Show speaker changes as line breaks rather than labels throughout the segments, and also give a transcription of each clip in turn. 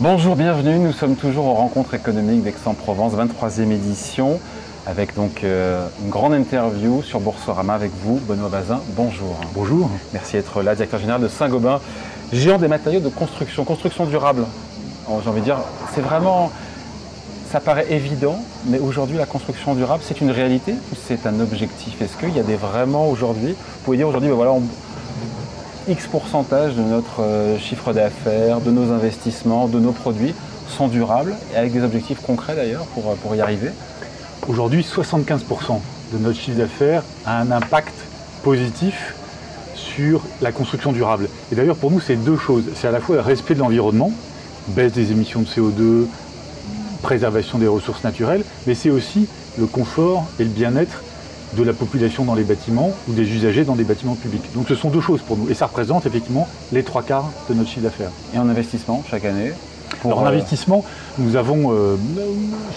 Bonjour, bienvenue. Nous sommes toujours aux rencontres économiques d'Aix-en-Provence, 23e édition, avec donc euh, une grande interview sur Boursorama avec vous, Benoît Bazin. Bonjour.
Bonjour.
Merci d'être là, directeur général de Saint-Gobain, géant des matériaux de construction, construction durable. J'ai envie de dire, c'est vraiment, ça paraît évident, mais aujourd'hui la construction durable, c'est une réalité ou c'est un objectif? Est-ce qu'il y a des vraiment aujourd'hui, vous pouvez dire aujourd'hui, ben voilà, on- X pourcentage de notre euh, chiffre d'affaires, de nos investissements, de nos produits sont durables et avec des objectifs concrets d'ailleurs pour, euh, pour y arriver.
Aujourd'hui, 75% de notre chiffre d'affaires a un impact positif sur la construction durable. Et d'ailleurs, pour nous, c'est deux choses. C'est à la fois le respect de l'environnement, baisse des émissions de CO2, préservation des ressources naturelles, mais c'est aussi le confort et le bien-être de la population dans les bâtiments ou des usagers dans des bâtiments publics. Donc ce sont deux choses pour nous. Et ça représente effectivement les trois quarts de notre chiffre d'affaires.
Et en investissement chaque année. pour,
Alors, en
euh,
investissement, nous avons euh,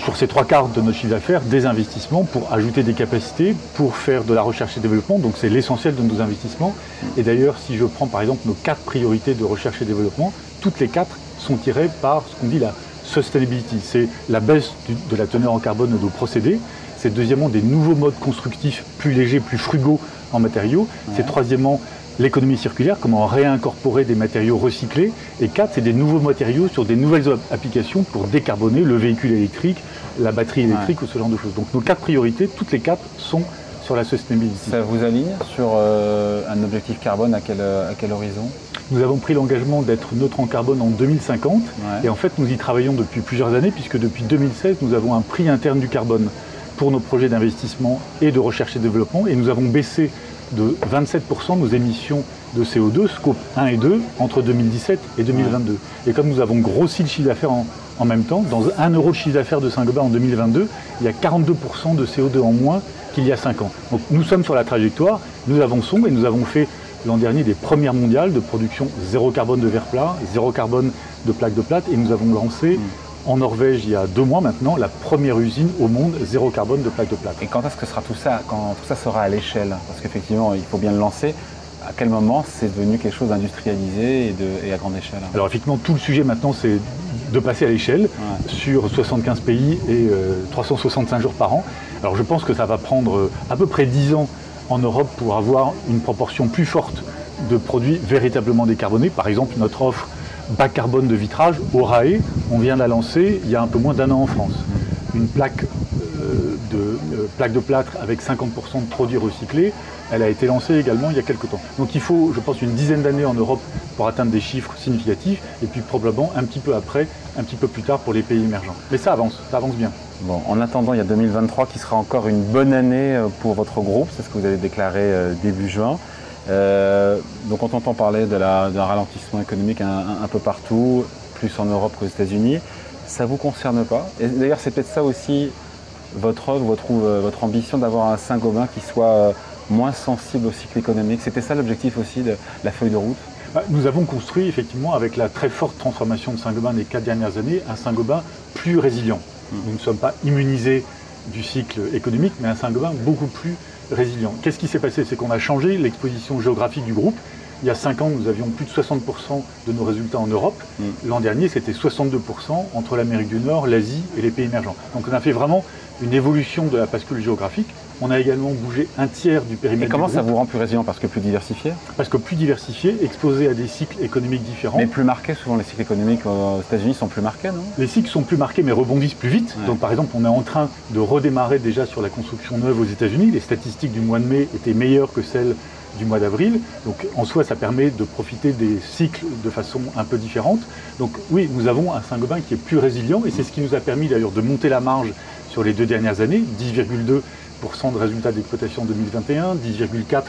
sur ces trois quarts de notre chiffre d'affaires des investissements pour ajouter des capacités, pour faire de la recherche et développement. Donc c'est l'essentiel de nos investissements. Et d'ailleurs, si je prends par exemple nos quatre priorités de recherche et développement, toutes les quatre sont tirées par ce qu'on dit la sustainability. C'est la baisse de la teneur en carbone de nos procédés. C'est deuxièmement des nouveaux modes constructifs plus légers, plus frugaux en matériaux. C'est troisièmement l'économie circulaire, comment réincorporer des matériaux recyclés. Et quatre, c'est des nouveaux matériaux sur des nouvelles applications pour décarboner le véhicule électrique, la batterie électrique ou ce genre de choses. Donc nos quatre priorités, toutes les quatre, sont sur la sustainability.
Ça vous aligne sur euh, un objectif carbone à quel, euh, à quel horizon?
Nous avons pris l'engagement d'être neutre en carbone en 2050.
Ouais.
Et en fait, nous y travaillons depuis plusieurs années, puisque depuis 2016, nous avons un prix interne du carbone pour nos projets d'investissement et de recherche et développement. Et nous avons baissé de 27% nos émissions de CO2, scope 1 et 2, entre 2017 et 2022. Et comme nous avons grossi le chiffre d'affaires en, en même temps, dans 1 euro de chiffre d'affaires de Saint-Gobain en 2022, il y a 42% de CO2 en moins qu'il y a 5 ans. Donc nous sommes sur la trajectoire, nous avançons et nous avons fait l'an dernier des premières mondiales de production zéro carbone de verre plat, zéro carbone de plaques de plate et nous avons lancé en Norvège il y a deux mois maintenant la première usine au monde zéro carbone de plaques de plate.
Et quand est-ce que sera tout ça Quand tout ça sera à l'échelle? Parce qu'effectivement, il faut bien le lancer. À quel moment c'est devenu quelque chose d'industrialisé et, de- et à grande échelle?
Alors effectivement tout le sujet maintenant c'est de passer à l'échelle sur 75 pays et euh, 365 jours par an. Alors je pense que ça va prendre euh, à peu près 10 ans en Europe pour avoir une proportion plus forte de produits véritablement décarbonés. Par exemple notre offre bas carbone de vitrage, Orae, on vient de la lancer il y a un peu moins d'un an en France. Une plaque euh, de, euh, plaque de plâtre avec 50% de produits recyclés, elle a été lancée également il y a quelques temps. Donc il faut, je pense, une dizaine d'années en Europe pour atteindre des chiffres significatifs, et puis probablement un petit peu après, un petit peu plus tard pour les pays émergents. Mais ça avance, ça avance bien.
Bon, en attendant, il y a 2023 qui sera encore une bonne année euh, pour votre groupe, c'est ce que vous avez déclaré début juin. Euh, donc on entend parler d'un ralentissement économique un, un- un peu partout, plus en Europe qu'aux États-Unis. Ça ne vous concerne pas Et d'ailleurs, c'est peut-être ça aussi votre œuvre, votre, euh, votre ambition d'avoir un Saint-Gobain qui soit euh, moins sensible au cycle économique. C'était ça l'objectif aussi de la feuille de route?
Bah, Nous avons construit effectivement avec la très forte transformation de Saint-Gobain des quatre dernières années un Saint-Gobain plus résilient. Nous ne sommes pas immunisés du cycle économique, mais un Saint-Gobain beaucoup plus résilient. Qu'est-ce qui s'est passé? C'est qu'on a changé l'exposition géographique du groupe. Il y a 5 ans, nous avions plus de 60% de nos résultats en Europe. L'an dernier, c'était 62% entre l'Amérique du Nord, l'Asie et les pays émergents. Donc on a fait vraiment une évolution de la bascule géographique. On a également bougé un tiers du
Et
périmètre
comment
du
ça vous rend plus résilient? Parce que plus diversifié?
Parce que plus diversifié, exposé à des cycles économiques différents.
Mais plus marqué, souvent les cycles économiques aux États-Unis sont plus marqués, non?
Les cycles sont plus marqués mais rebondissent plus vite.
Ouais.
Donc par exemple, on est en train de redémarrer déjà sur la construction neuve aux États-Unis. Les statistiques du mois de mai étaient meilleures que celles du mois d'avril. Donc en soi, ça permet de profiter des cycles de façon un peu différente. Donc oui, nous avons un Saint-Gobain qui est plus résilient et c'est ce qui nous a permis d'ailleurs de monter la marge sur les deux dernières années, 10,2% de résultats d'exploitation en 2021, 10,4%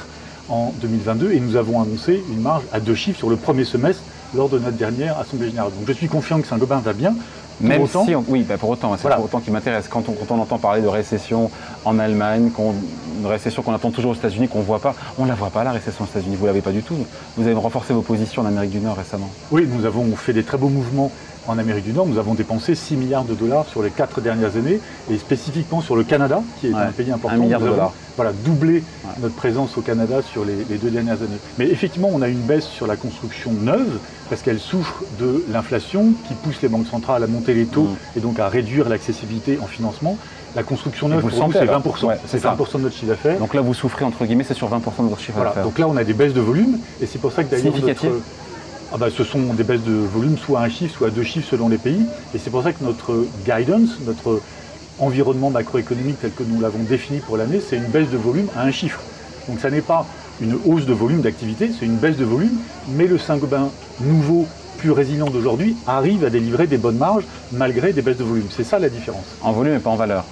en 2022 et nous avons annoncé une marge à deux chiffres sur le premier semestre lors de notre dernière Assemblée Générale. Donc je suis confiant que Saint-Gobain va bien.
Même
autant-
si, on- oui, bah pour autant, c'est
Voilà.
pour autant qui m'intéresse. Quand on, quand on entend parler de récession en Allemagne, qu'on- une récession qu'on attend toujours aux États-Unis, qu'on ne voit pas, on ne la voit pas la récession aux États-Unis. Vous l'avez pas du tout. Vous avez renforcé vos positions en Amérique du Nord récemment.
Oui, nous avons fait des très beaux mouvements en Amérique du Nord, nous avons dépensé 6 milliards de dollars sur les 4 dernières années, et spécifiquement sur le Canada, qui est
Ouais,
un pays important.
un milliard
nous
de
avons,
dollars.
Voilà, doublé
Ouais.
notre présence au Canada sur les, les deux dernières années. Mais effectivement, on a une baisse sur la construction neuve, parce qu'elle souffre de l'inflation qui pousse les banques centrales à monter les taux
Mm.
et donc à réduire l'accessibilité en financement. La construction neuve, pour nous, c'est
alors
20%.
Ouais,
c'est
c'est ça.
20% de notre chiffre d'affaires.
Donc là, vous souffrez, entre guillemets, c'est sur 20% de votre chiffre
Voilà,
d'affaires.
donc là on a des baisses de volume et c'est pour ça que d'ailleurs ah bah, ce sont des baisses de volume soit à un chiffre, soit à deux chiffres selon les pays. Et c'est pour ça que notre guidance, notre environnement macroéconomique tel que nous l'avons défini pour l'année, c'est une baisse de volume à un chiffre. Donc ça n'est pas une hausse de volume d'activité, c'est une baisse de volume, mais le Saint-Gobain nouveau, plus résilient d'aujourd'hui, arrive à délivrer des bonnes marges malgré des baisses de volume. C'est ça la différence.
En volume et pas en valeur.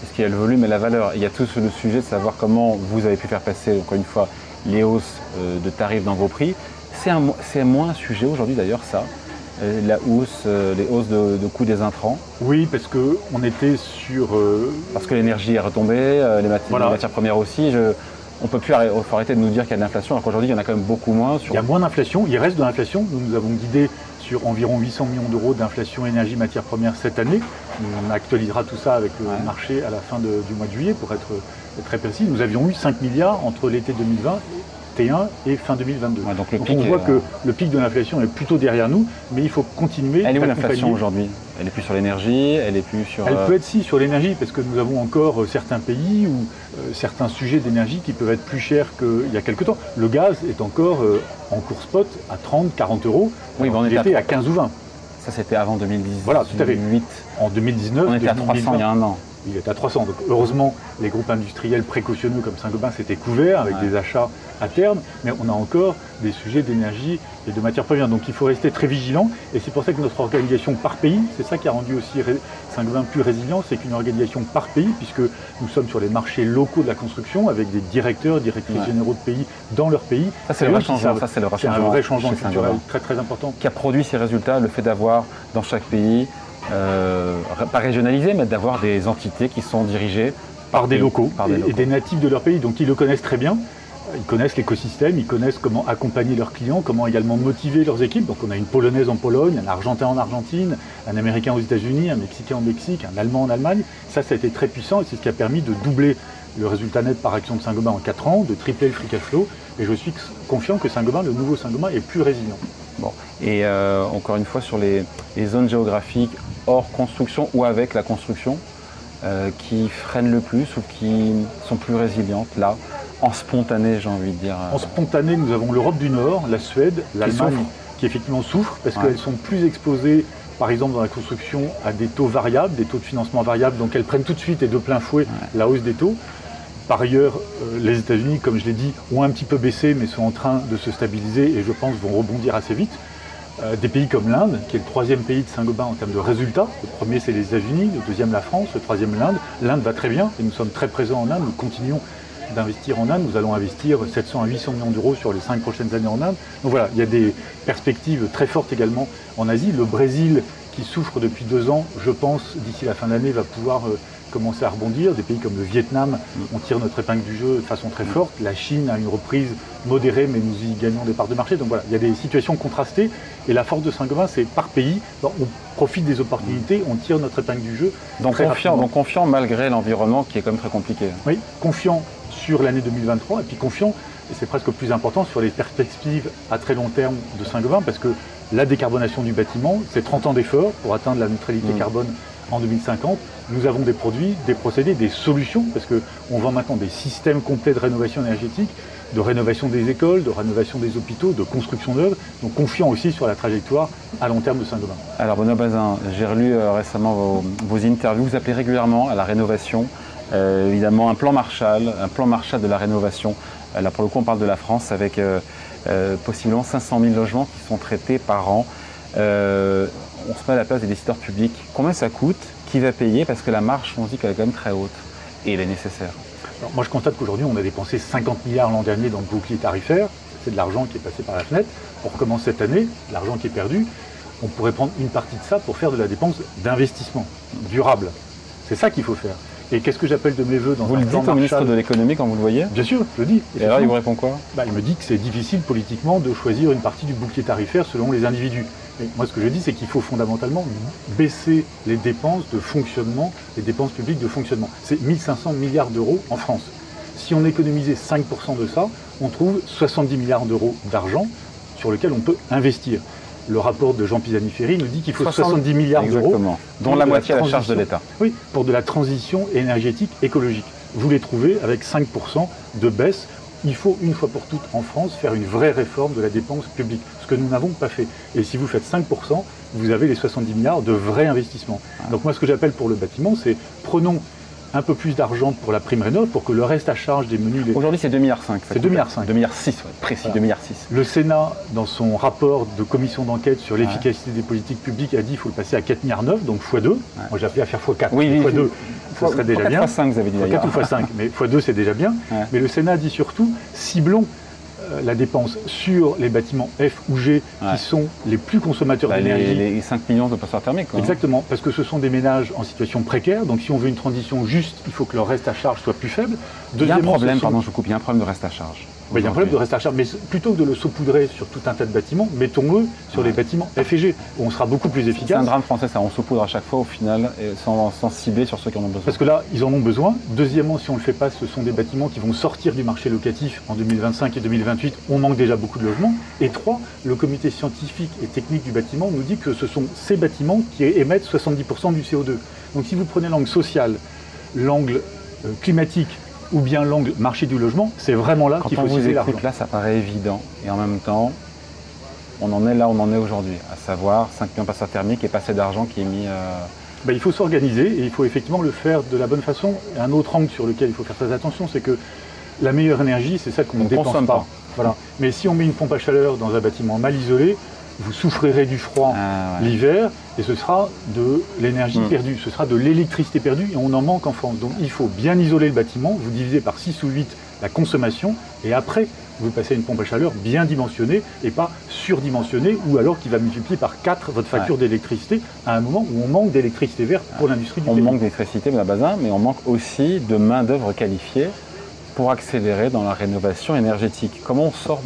Parce qu'il y a le volume et la valeur. Il y a tout le sujet de savoir comment vous avez pu faire passer, encore une fois, les hausses euh, de tarifs dans vos prix. C'est moins un sujet aujourd'hui d'ailleurs, ça. Euh, La hausse, euh, les hausses de, de coûts des intrants.
Oui, parce qu'on était sur euh,
Parce que l'énergie est retombée, les, mati-
Voilà.
les matières premières aussi. Je, on peut plus arrêter, faut arrêter de nous dire qu'il y a de l'inflation, alors qu'aujourd'hui il y en a quand même beaucoup moins. Sur...
Il y a moins d'inflation, il reste de l'inflation. Nous nous avons guidé sur environ 800 millions d'euros d'inflation énergie matières premières cette année. On actualisera tout ça avec le
Ouais.
marché à la fin de- du mois de juillet pour être très précis. Nous avions eu 5 milliards entre l'été 2020 T1 et fin 2022.
Ouais, donc le
Donc
pic
on voit
euh,
que le pic de l'inflation est plutôt derrière nous, mais il faut continuer.
Elle est où l'inflation aujourd'hui? Elle est plus sur l'énergie, elle est plus sur.
Elle
euh,
peut être si sur l'énergie, parce que nous avons encore euh, certains pays ou euh, certains sujets d'énergie qui peuvent être plus chers qu'il y a quelque temps. Le gaz est encore euh, en cours spot à 30, 40 euros.
Oui, mais on
qu'il
était à
était à 15 ou 20.
Ça c'était avant 2018.
Voilà, tout à fait. En 2019,
On était à 300 il y a un an.
Il est à 300. Donc heureusement, les groupes industriels précautionneux comme Saint-Gobain s'étaient couverts avec
Ouais.
des achats à terme, mais on a encore des sujets d'énergie et de matières premières. Donc il faut rester très vigilant et c'est pour ça que notre organisation par pays, c'est ça qui a rendu aussi Saint-Gobain plus résilient, c'est qu'une organisation par pays, puisque nous sommes sur les marchés locaux de la construction avec des directeurs, directrices
Ouais.
généraux de pays dans leur pays.
Ça c'est le vrai changement. Ça c'est le vrai
C'est un vrai changement culturel très très important.
Qui a produit ces résultats, le fait d'avoir dans chaque pays, euh, pas régionalisé, mais d'avoir des entités qui sont dirigées
par des locaux
par des
et- et,
locaux.
des natifs de leur pays. Donc ils le connaissent très bien. Ils connaissent l'écosystème, ils connaissent comment accompagner leurs clients, comment également motiver leurs équipes. Donc on a une Polonaise en Pologne, un Argentin en Argentine, un Américain aux États-Unis, un Mexicain au Mexique, un Allemand en Allemagne. Ça, ça a été très puissant et c'est ce qui a permis de doubler le résultat net par action de Saint-Gobain en 4 ans, de tripler le free cash flow. Et je suis confiant que Saint-Gobain, le nouveau Saint-Gobain, est plus résilient.
Bon. Et euh, encore une fois, sur les, les zones géographiques hors construction ou avec la construction, euh, qui freinent le plus ou qui sont plus résilientes, là, en spontané, j'ai envie de dire.
En spontané, nous avons l'Europe du Nord, la Suède, l'Allemagne, qui effectivement souffrent parce
Ouais.
qu'elles sont plus exposées, par exemple dans la construction, à des taux variables, des taux de financement variables, donc elles prennent tout de suite et de plein fouet la hausse des taux. Par ailleurs, euh, les États-Unis, comme je l'ai dit, ont un petit peu baissé, mais sont en train de se stabiliser et je pense vont rebondir assez vite. Euh, des pays comme l'Inde, qui est le troisième pays de Saint-Gobain en termes de résultats. Le premier, c'est les États-Unis, le deuxième, la France, le troisième, l'Inde. L'Inde va très bien et nous sommes très présents en Inde. Nous continuons d'investir en Inde. Nous allons investir 700 à 800 millions d'euros sur les cinq prochaines années en Inde. Donc voilà, il y a des perspectives très fortes également en Asie. Le Brésil, qui souffre depuis deux ans, je pense, d'ici la fin de l'année, va pouvoir commencer à rebondir. Des pays comme le Vietnam, on tire notre épingle du jeu de façon très forte. La Chine a une reprise modérée, mais nous y gagnons des parts de marché. Donc voilà, il y a des situations contrastées. Et la force de Saint-Gobain, c'est par pays. Alors, on profite des opportunités, on tire notre épingle du jeu.
donc,
très
confiant,
rapidement.
donc confiant malgré l'environnement qui est quand même très compliqué.
Oui, confiant sur l'année 2023 et puis confiant, et c'est presque le plus important, sur les perspectives à très long terme de Saint-Gobain parce que la décarbonation du bâtiment, c'est 30 ans d'efforts pour atteindre la neutralité
Mm.
carbone en 2050. Nous avons des produits, des procédés, des solutions parce qu'on vend maintenant des systèmes complets de rénovation énergétique, de rénovation des écoles, de rénovation des hôpitaux, de construction neuve. Donc confiant aussi sur la trajectoire à long terme de Saint-Gobain.
Alors Benoît Bazin, j'ai relu euh, récemment vos, interviews, vous appelez régulièrement à la rénovation, Euh, évidemment un plan Marshall, un plan Marshall de la rénovation. Euh, là pour le coup on parle de la France avec possiblement 500 000 logements qui sont traités par an. On se met à la place des décideurs publics. Combien ça coûte? Qui va payer? Parce que la marche, on se dit qu'elle est quand même très haute et elle est nécessaire.
Alors, moi, je constate qu'aujourd'hui, on a dépensé 50 milliards l'an dernier dans le bouclier tarifaire. C'est de l'argent qui est passé par la fenêtre. On recommence cette année, l'argent qui est perdu. On pourrait prendre une partie de ça pour faire de la dépense d'investissement durable. C'est ça qu'il faut faire. Et qu'est-ce que j'appelle de mes voeux dans
Vous
un
le dites au ministre de l'économie quand vous le voyez?
Bien sûr, je le dis.
Et alors il vous répond quoi?
Bah, il me dit que c'est difficile politiquement de choisir une partie du bouclier tarifaire selon les individus. Mais moi, ce que je dis, c'est qu'il faut fondamentalement baisser les dépenses de fonctionnement, les dépenses publiques de fonctionnement. C'est 1500 milliards d'euros en France. Si on économisait 5% de ça, on trouve 70 milliards d'euros d'argent sur lequel on peut investir. Le rapport de Jean Pisani-Ferry nous dit qu'il faut 70 milliards d'euros.
Dont la moitié à la charge de l'État.
Oui, pour de la transition énergétique écologique. Vous les trouvez avec 5% de baisse il faut une fois pour toutes en France faire une vraie réforme de la dépense publique, ce que nous n'avons pas fait. Et si vous faites 5%, vous avez les 70 milliards de vrais investissements. Donc moi ce que j'appelle pour le bâtiment, c'est prenons un peu plus d'argent pour la prime rénov pour que le reste à charge des menus.
Aujourd'hui, c'est 2,5 milliards.
C'est 2,5 milliards.
2 milliards 6, précis, 2 milliards 6.
Le Sénat, dans son rapport de commission d'enquête sur l'efficacité des politiques publiques, a dit qu'il faut le passer à 4 milliards 9, donc x2. Moi, j'ai appelé à faire x4.
Oui,
x2, ça serait déjà bien.
x5, vous avez dit
d'ailleurs. 4 ou x5, mais x2, c'est déjà bien. Mais le Sénat dit surtout, ciblons la dépense sur les bâtiments F ou G qui sont les plus consommateurs bah, d'énergie.
Les, 5 millions de passoires thermiques.
Exactement, parce que ce sont des ménages en situation précaire. Donc si on veut une transition juste, il faut que leur reste à charge soit plus faible.
Il y a un problème, pardon, je vous coupe, il y a un problème de reste à charge.
Il y a un problème de reste à charge, mais plutôt que de le saupoudrer sur tout un tas de bâtiments, mettons-le sur les bâtiments F et G, où on sera beaucoup plus efficace. C'est
un drame français, ça, on saupoudre à chaque fois au final, sans, sans, cibler sur ceux qui en ont besoin.
Parce que là, ils en ont besoin. Deuxièmement, si on ne le fait pas, ce sont des bâtiments qui vont sortir du marché locatif en 2025 et 2028. On manque déjà beaucoup de logements. Et trois, le comité scientifique et technique du bâtiment nous dit que ce sont ces bâtiments qui émettent 70% du CO2. Donc si vous prenez l'angle social, l'angle euh, climatique, ou bien l'angle marché du logement, c'est vraiment là qu'il faut
cibler l'argent. Là, ça paraît évident. Et en même temps, on en est là où on en est aujourd'hui, à savoir 5 millions de passages thermiques et pas assez d'argent qui est mis... Euh,
ben, il faut s'organiser et il faut effectivement le faire de la bonne façon. Un autre angle sur lequel il faut faire très attention, c'est que la meilleure énergie, c'est celle qu'on ne dépense pas. Voilà. Mais si on met une pompe à chaleur dans un bâtiment mal isolé, vous souffrirez du froid ah, l'hiver et ce sera de l'énergie hmm. perdue, ce sera de l'électricité perdue et on en manque en France. Donc il faut bien isoler le bâtiment, vous divisez par 6 ou 8 la consommation et après vous passez à une pompe à chaleur bien dimensionnée et pas surdimensionnée ou alors qui va multiplier par 4 votre facture d'électricité à un moment où on manque d'électricité verte pour l'industrie du
On manque d'électricité, Bazin, mais on manque aussi de main-d'œuvre qualifiée pour accélérer dans la rénovation énergétique. Comment on sort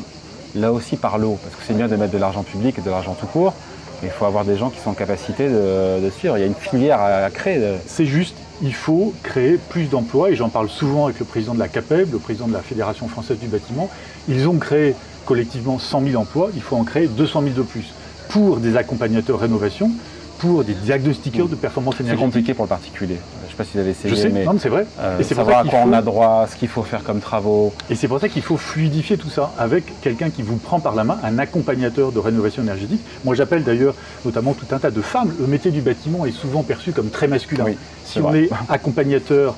là aussi par l'eau Parce que c'est bien de mettre de l'argent public et de l'argent tout court, mais il faut avoir des gens qui sont en capacité de, suivre. Il y a une filière à, créer.
C'est juste, il faut créer plus d'emplois, et j'en parle souvent avec le président de la CAPEB, le président de la Fédération française du bâtiment. Ils ont créé collectivement 100 000 emplois, il faut en créer 200 000 de plus pour des accompagnateurs rénovation, pour des diagnostiqueurs de performance énergétique.
C'est compliqué pour le particulier. Je sais pas si vous avez essayé,
Je sais,
mais
non, c'est vrai.
Euh, et c'est savoir à quoi on a droit, ce qu'il faut faire comme travaux.
Et c'est pour ça qu'il faut fluidifier tout ça avec quelqu'un qui vous prend par la main, un accompagnateur de rénovation énergétique. Moi, j'appelle d'ailleurs notamment tout un tas de femmes. Le métier du bâtiment est souvent perçu comme très masculin. si on est accompagnateur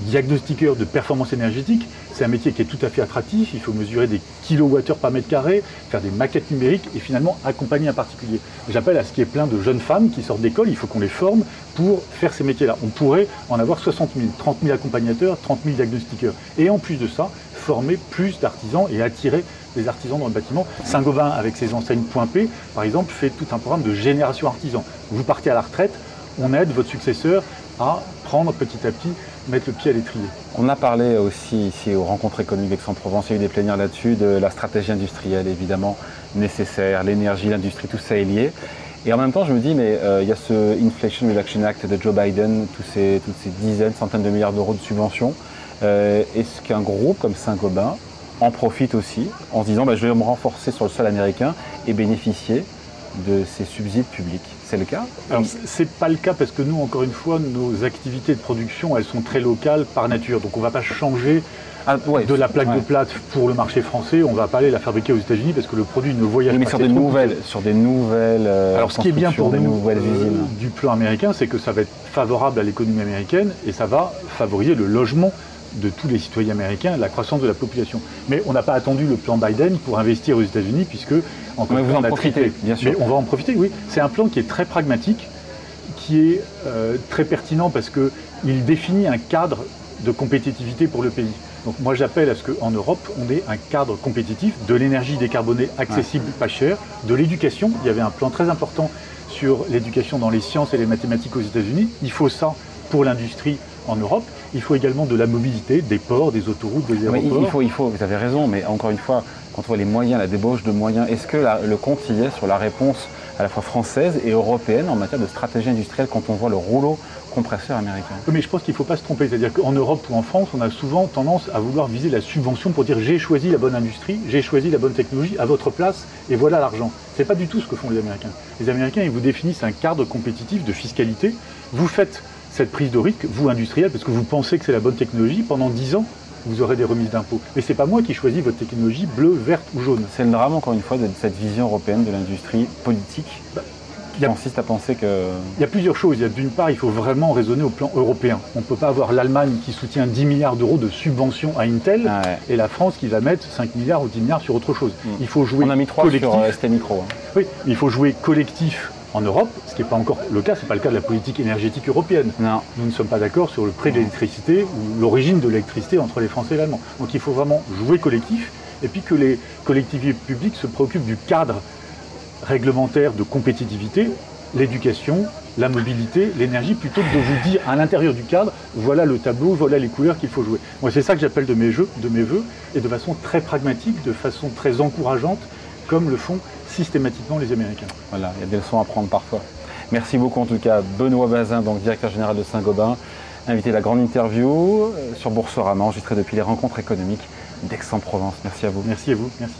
diagnostiqueur de performance énergétique, c'est un métier qui est tout à fait attractif. Il faut mesurer des kilowattheures par mètre carré, faire des maquettes numériques et finalement accompagner un particulier. J'appelle à ce qui est plein de jeunes femmes qui sortent d'école, il faut qu'on les forme pour faire ces métiers-là. On pourrait en avoir 60 000, 30 000 accompagnateurs, 30 000 diagnostiqueurs. Et en plus de ça, former plus d'artisans et attirer des artisans dans le bâtiment. Saint-Gobain, avec ses enseignes Point P, par exemple, fait tout un programme de génération artisan. Vous partez à la retraite, on aide votre successeur à prendre petit à petit, mettre le pied à l'étrier.
On a parlé aussi ici aux rencontres économiques d'Aix-en-Provence, il y a eu des plénières là-dessus, de la stratégie industrielle évidemment nécessaire, l'énergie, l'industrie, tout ça est lié. Et en même temps, je me dis, mais euh, il y a ce Inflation Reduction Act de Joe Biden, toutes ces dizaines, centaines de milliards d'euros de subventions. Euh, est-ce qu'un groupe comme Saint-Gobain en profite aussi en se disant, bah, je vais me renforcer sur le sol américain et bénéficier de ces subsides publics C'est le cas
Alors, c'est pas le cas parce que nous, encore une fois, nos activités de production, elles sont très locales par nature. Donc, on ne va pas changer ah, de la plaque de plate pour le marché français. On ne va pas aller la fabriquer aux États-unis parce que le produit ne voyage
mais
pas.
Sur des, nouvelles, sur des nouvelles.
Euh, Alors, ce qui est bien pour
des nouvelles
euh, du plan américain, c'est que ça va être favorable à l'économie américaine et ça va favoriser le logement de tous les citoyens américains, la croissance de la population. Mais on n'a pas attendu le plan Biden pour investir aux États-Unis, puisque
encore vous en profitez, bien sûr.
Mais on va en profiter, oui. C'est un plan qui est très pragmatique, qui est euh, très pertinent parce qu'il définit un cadre de compétitivité pour le pays. Donc moi j'appelle à ce qu'en Europe, on ait un cadre compétitif, de l'énergie décarbonée accessible, pas chère, de l'éducation. Il y avait un plan très important sur l'éducation dans les sciences et les mathématiques aux États-Unis. Il faut ça pour l'industrie en Europe. Il faut également de la mobilité, des ports, des autoroutes, des aéroports.
il, faut, il faut, vous avez raison, mais encore une fois, quand on voit les moyens, la débauche de moyens, est-ce que le compte y est sur la réponse à la fois française et européenne en matière de stratégie industrielle quand on voit le rouleau compresseur américain?
Mais je pense qu'il ne faut pas se tromper. C'est-à-dire qu'en Europe ou en France, on a souvent tendance à vouloir viser la subvention pour dire j'ai choisi la bonne industrie, j'ai choisi la bonne technologie à votre place et voilà l'argent. Ce n'est pas du tout ce que font les Américains. Les Américains, ils vous définissent un cadre compétitif de fiscalité. Vous faites cette prise de risque, vous industriel, parce que vous pensez que c'est la bonne technologie, pendant 10 ans, vous aurez des remises d'impôts. Mais ce n'est pas moi qui choisis votre technologie bleue, verte ou jaune.
C'est le drame, encore une fois, de cette vision européenne de l'industrie politique. Bah, qui consiste à penser que...
Il y a plusieurs choses. Il y a d'une part, il faut vraiment raisonner au plan européen. On ne peut pas avoir l'Allemagne qui soutient 10 milliards d'euros de subventions à Intel ah et la France qui va mettre 5 milliards ou 10 milliards sur autre chose.
Hmm. Il faut jouer On a mis 3 collectif. sur euh, ST Micro. Hein.
Oui, il faut jouer collectif en Europe, ce qui n'est pas encore le cas, ce n'est pas le cas de la politique énergétique européenne.
Non.
Nous ne sommes pas d'accord sur le prix de l'électricité ou l'origine de l'électricité entre les Français et les Allemands. Donc il faut vraiment jouer collectif et puis que les collectivités publiques se préoccupent du cadre réglementaire de compétitivité, l'éducation, la mobilité, l'énergie, plutôt que de vous dire à l'intérieur du cadre, voilà le tableau, voilà les couleurs qu'il faut jouer. Moi, c'est ça que j'appelle de mes jeux, de mes voeux, et de façon très pragmatique, de façon très encourageante, comme le font systématiquement les Américains.
Voilà, il y a des leçons à prendre parfois. Merci beaucoup en tout cas, Benoît Bazin, donc directeur général de Saint-Gobain, invité à la grande interview euh, sur Boursorama, enregistrée depuis les rencontres économiques d'Aix-en-Provence. Merci à vous.
Merci à vous. Merci.